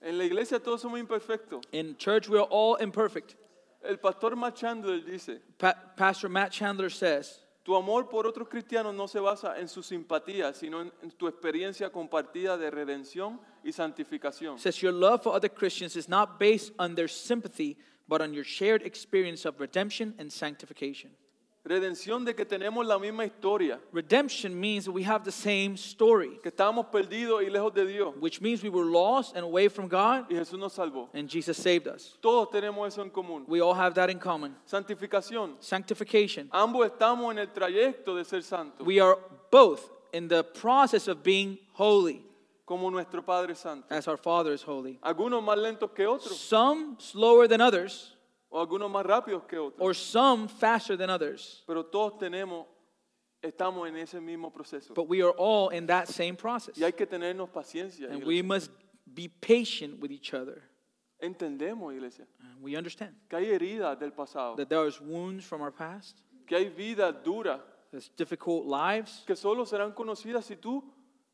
En la iglesia todos somos imperfectos. In church, we are all imperfect. El pastor Matt Chandler dice, Pa- Pastor Matt Chandler says, tu amor por otros cristianos no se basa en su simpatía, sino en, en tu experiencia compartida de redención y santificación. says your love for other Christians is not based on their sympathy, but on your shared experience of redemption and sanctification. Redención de que tenemos la misma historia, Redemption means that we have the same story, que estábamos perdidos y lejos de Dios, which means we were lost and away from God, y Jesús nos salvó. and Jesus saved us. Todos tenemos eso en común. We all have that in common. Santificación. Sanctification. Ambos estamos en el trayecto de ser santos, We are both in the process of being holy, como nuestro Padre Santo. as our Father is holy. Algunos más lentos que otros, Some slower than others, o algunos más rápidos que otros, or some faster than others, pero todos tenemos, estamos en ese mismo proceso. but we are all in that same process. Y hay que tenernos paciencia. And iglesia. we must be patient with each other. Entendemos, iglesia, And we understand que hay heridas del pasado, that there is wounds from our past, que hay vidas duras there's difficult lives que solo serán conocidas si tú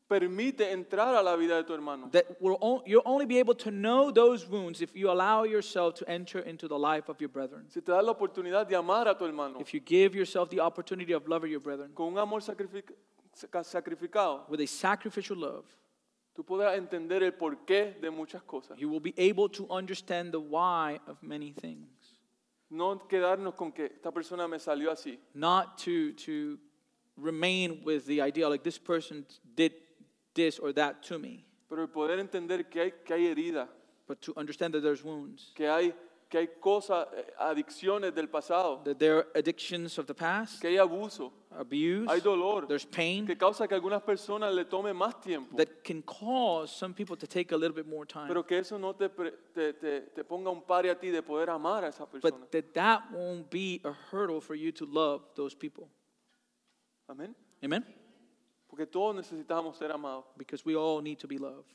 permites entrar a la vida de tu hermano. that will on, you'll only be able to know those wounds if you allow yourself to enter into the life of your brethren. Si te das la oportunidad de amar a tu hermano If you give yourself the opportunity of loving your brethren con un amor sacrific- sac- sacrificado, with a sacrificial love, tú podrás entender el porqué de muchas cosas. you will be able to understand the why of many things. No quedarnos con que esta persona me salió así. Not to, to remain with the idea like this person did this or that to me, Pero el poder entender que hay, que hay heridas, but to understand that there's wounds, que hay, que hay cosas, eh, adicciones del pasado, that there are addictions of the past, que hay abuso, abuse, hay dolor, there's pain que causa que algunas personas le tome más tiempo. that can cause some people to take a little bit more time. Pero que eso no te, pre- te, te, te ponga un pare a ti de poder amar a esa persona. But that that won't be a hurdle for you to love those people. Amén. Amen? Porque todos necesitamos ser amados. Because we all need to be loved.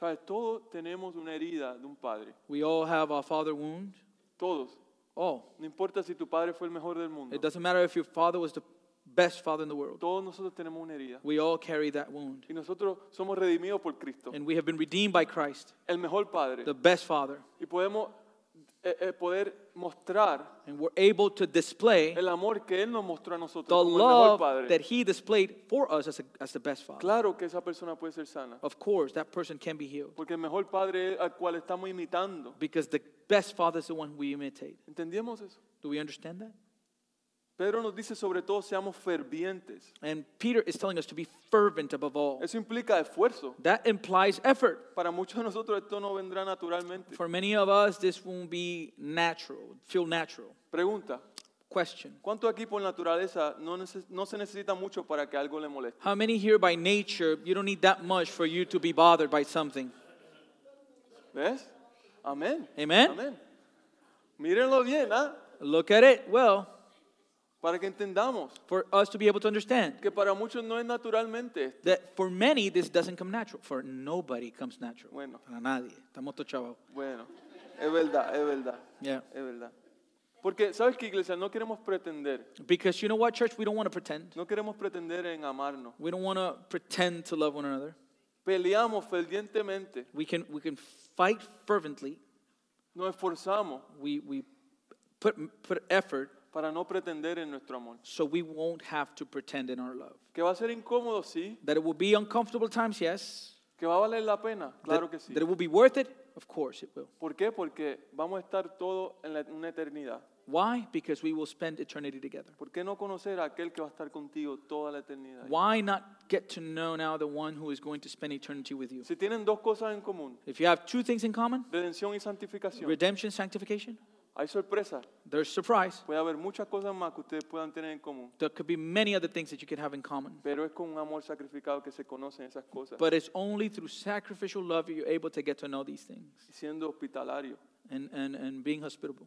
¿Sabes? Todos tenemos una herida de un padre. We all have our father wound. Todos. All. No importa si tu padre fue el mejor del mundo. It doesn't matter if your father was the best father in the world. Todos nosotros tenemos una herida. We all carry that wound. Y nosotros somos redimidos por Cristo. And we have been redeemed by Christ, El mejor padre. the best father. Y podemos Eh, eh, poder mostrar And we're able to display el amor que Él nos mostró a nosotros the como el mejor love padre. that he displayed for us as, a, as the best father. Claro que esa persona puede ser sana. Of course, that person can be healed. Porque el mejor padre al cual estamos imitando. Because the best father is the one we imitate. ¿Entendíamos eso? Do we understand that? Pedro nos dice sobre todo seamos fervientes. And Peter is telling us to be fervent above all. Eso implica esfuerzo. That implies effort. Para muchos de nosotros esto no vendrá naturalmente. For many of us, this won't be natural, feel natural. Pregunta, Question ¿cuánto aquí por naturaleza no, neces- no se necesita mucho para que algo le moleste? How many here by nature, you don't need that much for you to be bothered by something? ¿Ves? Amén. Amen? Amén. Mírenlo bien, ¿ah? Look at it well Para que entendamos for us to be able to understand que para muchos no es naturalmente that for many this doesn't come natural. For nobody comes natural. Bueno. Para nadie. Estamos todos. Bueno, es verdad, es verdad, Yeah. es verdad. Porque, ¿sabes qué, iglesia? No queremos pretender. Because you know what, church? We don't want to pretend. No queremos pretender en amarnos. We don't want to pretend to love one another. Peleamos fervientemente. We can, we can fight fervently. Nos esforzamos We, we put, put effort para no pretender en nuestro amor. so we won't have to pretend in our love. Que va a ser incómodo, sí. That it will be uncomfortable times, yes. Que va a valer la pena, claro that, que sí. that it will be worth it, of course it will. ¿Por qué? Porque vamos a estar todos en la- una eternidad. Why? Because we will spend eternity together. ¿Por qué no conocer a aquel que va a estar contigo toda la eternidad? Why not get to know now the one who is going to spend eternity with you? Si tienen dos cosas en común, If you have two things in common, redención y santificación, redemption, and sanctification, hay sorpresa. there's surprise. Puede haber muchas cosas más que ustedes puedan tener en común, There could be many other things that you can have in common. pero es con un amor sacrificado que se conocen esas cosas. But it's only through sacrificial love you're able to get to know these things siendo hospitalario. and, and, and being hospitable.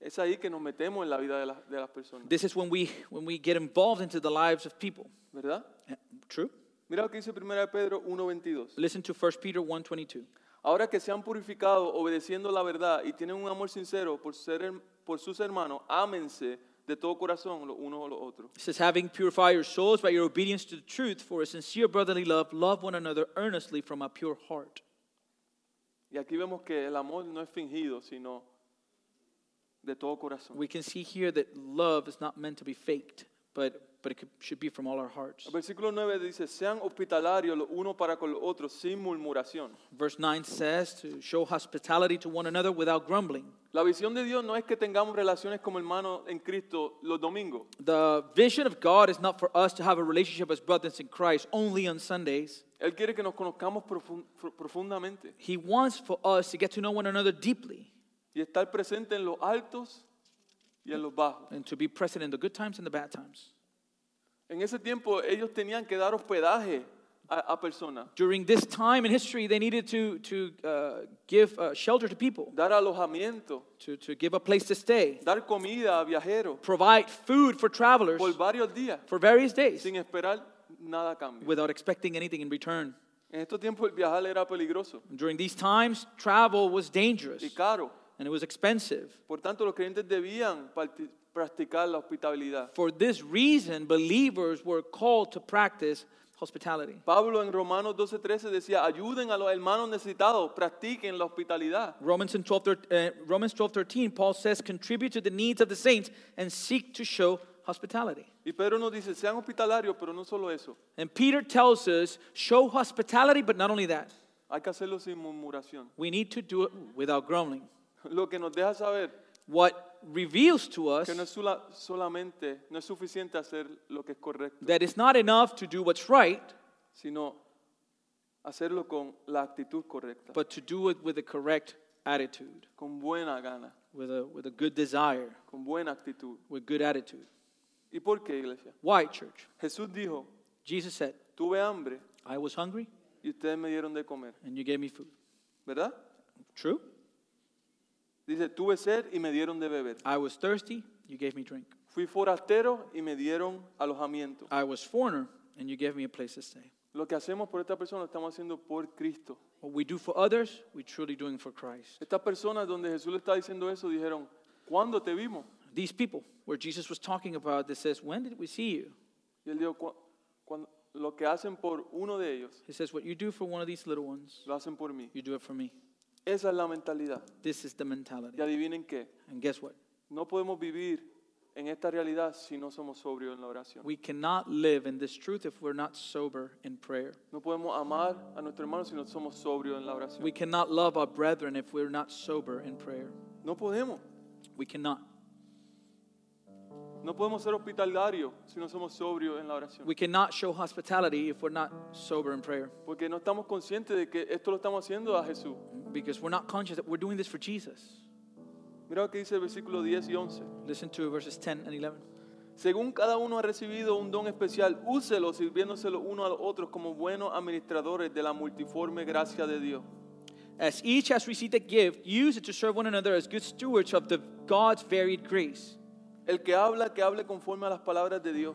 Es ahí que nos metemos en la vida de, las- de las personas, This is when we, when we get involved into the lives of people. ¿verdad? Eh, True? Mira lo que dice 1 Pedro 1.22. Listen to 1 Peter 1.22. Ahora que se han purificado obedeciendo la verdad y tienen un amor sincero por, ser, por sus hermanos, ámense de todo corazón los unos a los otros. It says, having purified your souls by your obedience to the truth for a sincere brotherly love, love one another earnestly from a pure heart. Y aquí vemos que el amor no es fingido, sino de todo corazón. We can see here that love is not meant to be faked, but, but it should be from all our hearts. El versículo 9 dice, sean hospitalarios los unos para con los otros sin murmuración. Verse 9 says to show hospitality to one another without grumbling. La visión de Dios no es que tengamos relaciones como hermanos en Cristo los domingos. The vision of God is not for us to have a relationship as brothers in Christ only on Sundays. Él quiere que nos conozcamos profun- profundamente He wants for us to get to know one another deeply y estar presente en los altos y en los bajos. and to be present in the good times and the bad times. En ese tiempo ellos tenían que dar hospedaje a, a personas, During this time in history, they needed to, to uh, give uh, shelter to people, dar alojamiento, to, to give a place to stay, dar comida a viajeros provide food for travelers por varios días for various days sin esperar nada a cambio. without expecting anything in return. En estos tiempos el viajar era peligroso During these times, travel was dangerous y caro. and it was expensive. Por tanto, los creyentes debían parti- practicar la hospitalidad. For this reason, believers were called to practice hospitality. Pablo en Romanos 12:13 decía, ayuden a los hermanos necesitados, practiquen la hospitalidad. Romans, in 12, uh, Romans 12, 13, Paul says, contribute to the needs of the saints and seek to show hospitality. Y Pedro nos dice, sean hospitalarios, pero no solo eso, And Peter tells us, show hospitality, but not only that, hay que hacerlo sin murmuración. we need to do it without grumbling. Lo que nos deja saber What reveals to us que no es sola- solamente, no es suficiente hacer lo que es correcto, that it's not enough to do what's right, sino hacerlo con la actitud correcta, but to do it with the correct attitude, con buena gana, with a, with a good desire, con buena actitud. with good attitude. ¿Y por qué, iglesia? Why, church? Jesús dijo, Jesus said, tuve hambre I was hungry y ustedes me dieron de comer, and you gave me food. ¿verdad? True? Dice, tuve sed y me dieron de beber. I was thirsty, you gave me drink. Fui forastero y me dieron alojamiento. I was foreigner, and you gave me a place to stay. Lo que hacemos por esta persona lo estamos haciendo por Cristo. What we do for others, we truly doing for Christ. Estas personas donde Jesús le está diciendo eso dijeron, ¿cuándo te vimos? These people, where Jesus was talking about, this says, When did we see you? Y él dijo, "Cu- cuando, lo que hacen por uno de ellos, He says, What you do for one of these little ones, lo hacen por mí. you do it for me. Esa es la mentalidad. This is the mentality. Y adivinen qué, And guess what? no podemos vivir en esta realidad si no somos sobrios en la oración. We cannot live in this truth if we're not sober in prayer. No podemos amar a nuestro hermano si no somos sobrios en la oración. We cannot love our brethren if we're not sober in prayer. No podemos. We cannot. No podemos ser hospitalarios si no somos sobrios en la oración. We cannot show hospitality if we're not sober in prayer Porque no estamos conscientes de que esto lo estamos haciendo a Jesús. because we're not conscious that we're doing this for Jesus. Mira lo que dice el versículo 10 y 11. Listen to verses 10 and 11. Según cada uno ha recibido un don especial, úselo sirviéndoselo uno a los otros como buenos administradores de la multiforme gracia de Dios. As each has received a gift, use it to serve one another as good stewards of the God's varied grace. El que habla, que hable conforme a las palabras de Dios.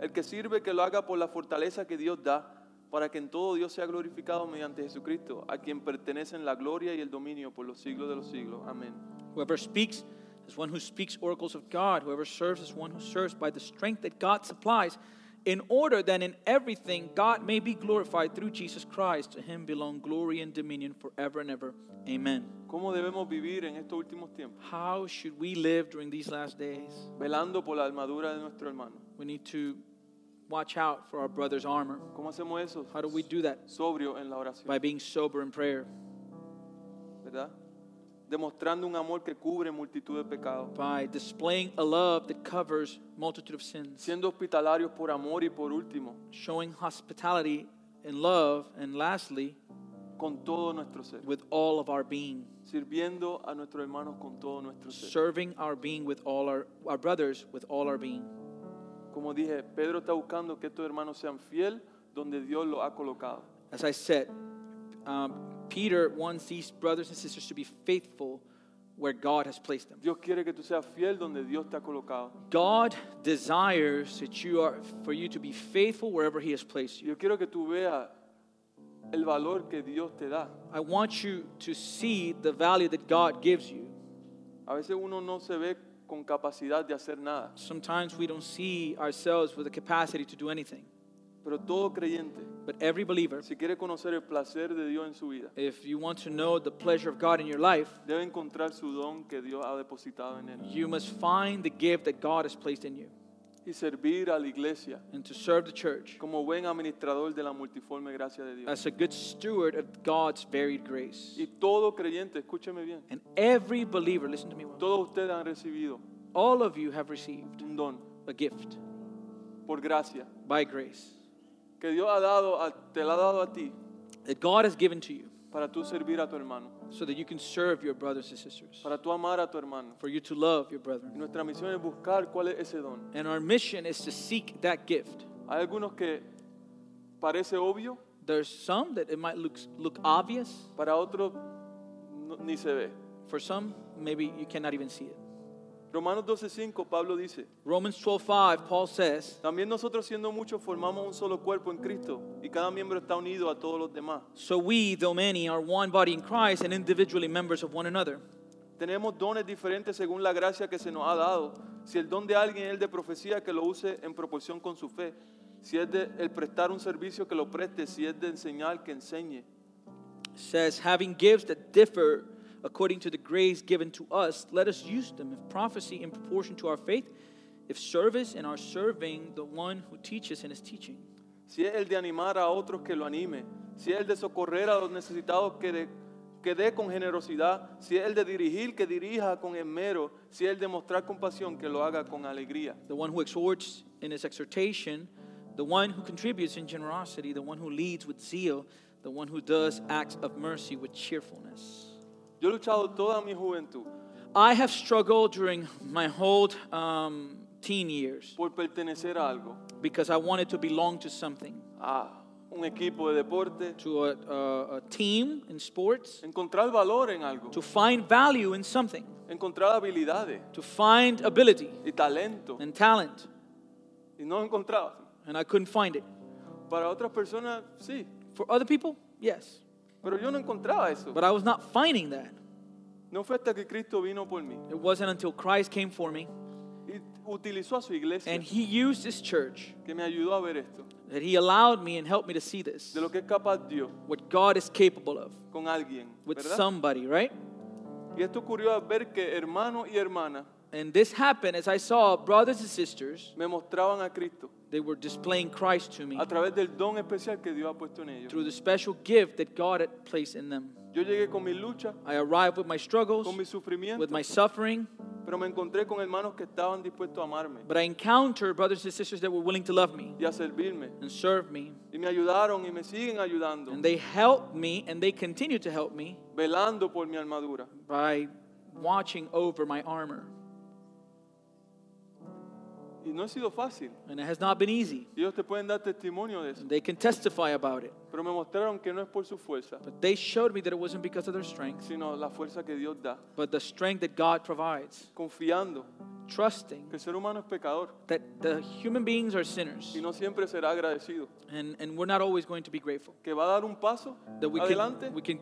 El que sirve, que lo haga por la fortaleza que Dios da, para que en todo Dios sea glorificado mediante Jesucristo, a quien pertenecen la gloria y el dominio por los siglos de los siglos. Amén. Whoever speaks as one who speaks oracles of God, whoever serves as one who serves by the strength that God supplies, in order that in everything God may be glorified through Jesus Christ. To him belong glory and dominion forever and ever. Amen. ¿Cómo debemos vivir en estos últimos tiempos? How should we live during these last days? Velando por la armadura de nuestro hermano. We need to watch out for our brother's armor. ¿Cómo hacemos eso? How do we do that? Sobrio en la oración, By being sober in prayer, ¿verdad? Demostrando un amor que cubre multitud de pecados. by displaying a love that covers multitude of sins, Siendo hospitalarios por amor y por último, showing hospitality and love, and lastly, con todo nuestro ser. with all of our being, Sirviendo a nuestros hermanos con todo nuestro ser. serving our being with all our, our brothers with all our being. Como dije, Pedro está buscando que estos hermanos sean fiel donde Dios los ha colocado. As I said, um, Peter wants these brothers and sisters to be faithful where God has placed them. Dios quiere que tú seas fiel donde Dios te ha colocado. God desires that you are for you to be faithful wherever He has placed you. Yo quiero que tú veas el valor que Dios te da. I want you to see the value that God gives you. A veces uno no se ve con capacidad de hacer nada, Sometimes we don't see ourselves with the capacity to do anything. Pero todo creyente, But every believer, si quiere conocer el placer de Dios en su vida, if you want to know the pleasure of God in your life, debe encontrar su don que Dios ha depositado en él you must find the gift that God has placed in you y servir a la iglesia and to serve the church como buen administrador de la multiforme gracia de Dios. as a good steward of God's varied grace. Y todo creyente, escúcheme bien, And every believer, listen to me well, todos ustedes han recibido all of you have received un don a gift por gracia by grace que Dios ha dado, a- te la ha dado a ti that God has given to you para tú servir a tu hermano, so that you can serve your brothers and sisters, para tú amar a tu hermano. for you to love your brethren. nuestra misión es buscar cuál es ese don. And our mission is to seek that gift. Hay algunos que parece obvio, There's some that it might look, look obvious. para otros no- ni se ve. For some, maybe you cannot even see it. Romanos 12:5 Pablo dice, Romans 12:5, Paul says, también nosotros siendo muchos formamos un solo cuerpo en Cristo y cada miembro está unido a todos los demás. "So we, though many, are one body in Christ and individually members of one another. Tenemos dones diferentes según la gracia que se nos ha dado. Si el don de alguien es el de profecía, que lo use en proporción con su fe. Si es de el prestar un servicio, que lo preste. Si es de enseñar, que enseñe. Says, having gifts that differ according to the grace given to us, let us use them. If prophecy in proportion to our faith, if service in our serving the one who teaches in his teaching. Si es el de animar a otros, que lo anime. Si es el de socorrer a los necesitados, que, de- que dé con generosidad. Si es el de dirigir, que dirija con esmero. Si es el de mostrar compasión, que lo haga con alegría. The one who exhorts in his exhortation, the one who contributes in generosity, the one who leads with zeal, the one who does acts of mercy with cheerfulness. Yo he luchado toda mi juventud I have struggled during my whole um, teen years por pertenecer a algo. because I wanted to belong to something, A un equipo de deporte. to a, a, a team in sports, Encontrar valor en algo. to find value in something, Encontrar habilidades to find ability y talento. and talent, Y no encontraba. and I couldn't find it. Para otras personas, sí. For other people, yes, Pero yo no encontraba eso. but I was not finding that. No fue hasta que Cristo vino por mí It wasn't until Christ came for me y utilizó a su iglesia and He used His church que me ayudó a ver esto. that He allowed me and helped me to see this. De lo que es capaz Dios What God is capable of con alguien. with ¿verdad? somebody, right? Y esto ocurrió al ver que hermanos y hermanas And this happened as I saw brothers and sisters, me mostraban a Cristo they were displaying Christ to me a través del don especial que Dios ha puesto en ellos. through the special gift that God had placed in them. Yo llegué con mi lucha, I arrived with my struggles, con mi sufrimiento, with my suffering, pero me encontré con hermanos que estaban dispuestos a amarme but I encountered brothers and sisters that were willing to love me y a servirme. and serve me. Y me ayudaron y me siguen ayudando, And they helped me and they continue to help me velando por mi armadura. by watching over my armor. Y no ha sido fácil. and it has not been easy. Y ellos te pueden dar testimonio de eso. And they can testify about it. Pero me mostraron que no es por su fuerza, But they showed me that it wasn't because of their strength, sino la fuerza que Dios da. but the strength that God provides, Confiando trusting que el ser humano es pecador that the human beings are sinners, y no siempre será agradecido. and, and we're not always going to be grateful. Que va a dar un paso That we adelante, can, we can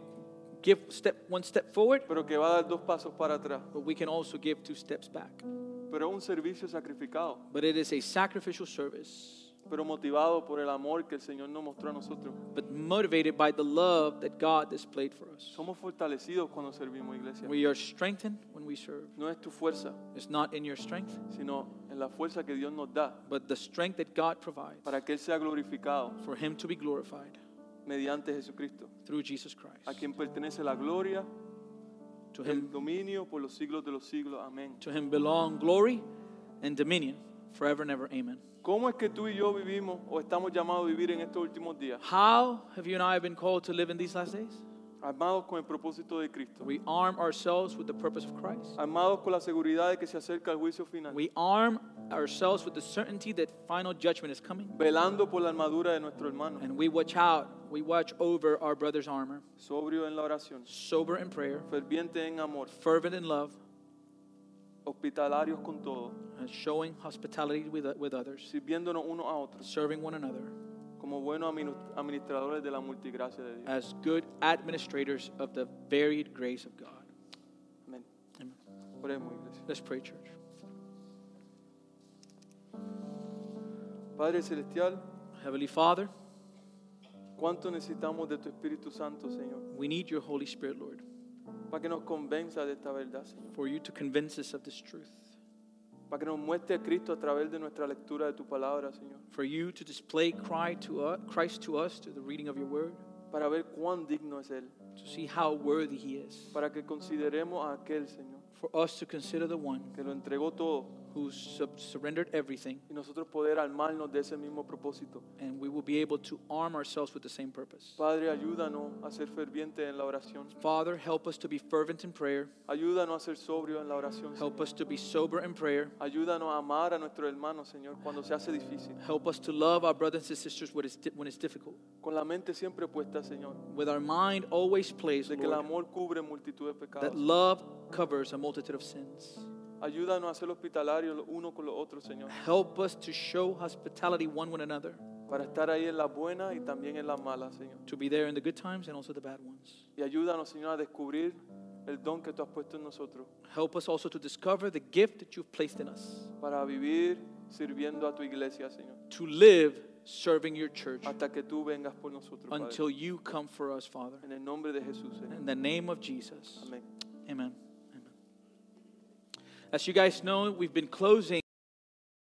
give step one step forward, pero que va a dar dos pasos para atrás. but we can also give two steps back. Pero es un servicio sacrificado, But it is a sacrificial service, pero motivado por el amor que el Señor nos mostró a nosotros. but motivated by the love that God displayed for us. Somos fortalecidos cuando servimos, iglesia. We are strengthened when we serve. No es tu fuerza, It's not in your strength, sino en la fuerza que Dios nos da but the strength that God provides para que Él sea glorificado for Him to be glorified mediante Jesucristo, through Jesus Christ. a quien pertenece la gloria, To Him, dominio por los siglos de los siglos. Amén. to him belong glory and dominion forever and ever. Amen. ¿Cómo es que tú y yo vivimos o estamos llamados a vivir en estos últimos días? How have you and I been called to live in these last days? Armados con el propósito de Cristo. We arm ourselves with the purpose of Christ. Armados con la seguridad de que se acerca el juicio final. We arm ourselves with the certainty that final judgment is coming. Velando por la armadura de nuestro hermano. And we watch out, we watch over our brother's armor, Sobrio en la oración. sober in prayer, Ferviente en amor. fervent in love, Hospitalarios con todo. and showing hospitality with, with others, Sirviéndonos unos a otros. serving one another Como buenos administradores de la multigracia de Dios. as good administrators of the varied grace of God. Amén. Amen. Oremos, iglesia. Let's pray, church. Padre Celestial, Heavenly Father, ¿cuánto necesitamos de tu Espíritu Santo, Señor? we need your Holy Spirit, Lord, Para que nos convenza de esta verdad, Señor. for you to convince us of this truth, Para que nos muestre a Cristo a través de nuestra lectura de tu palabra, Señor. for you to display Christ to us, Christ to us through the reading of your word, Para ver cuán digno es Él. to see how worthy he is, Para que consideremos a aquel, Señor, for us to consider the one que lo entregó todo who surrendered everything, y nosotros poder armarnos de ese mismo propósito. and we will be able to arm ourselves with the same purpose. Padre, ayúdanos a ser fervientes en la oración. Father, help us to be fervent in prayer. Ayúdanos a ser sobrios en la oración. Help us to be sober in prayer. Ayúdanos a amar a nuestros hermanos, Señor, cuando se hace difícil. Help us to love our brothers and sisters when it's, when it's difficult. Con la mente siempre puesta, Señor, With our mind always placed, de que el amor cubre multitud de pecados. that love covers a multitude of sins. Ayúdanos a ser hospitalarios los unos con los otros, Señor, Help us to show hospitality one with another, para estar ahí en las buenas y también en las malas, Señor. to be there in the good times and also the bad ones. Y ayúdanos, Señor, a descubrir el don que tú has puesto en nosotros Help us also to discover the gift that you've placed in us, para vivir sirviendo a tu iglesia, Señor, to live serving your church hasta que tú vengas por nosotros, Padre. until you come for us, Father. En el nombre de Jesús, Señor. In the name of Jesus. Amen. Amen. As you guys know, we've been closing.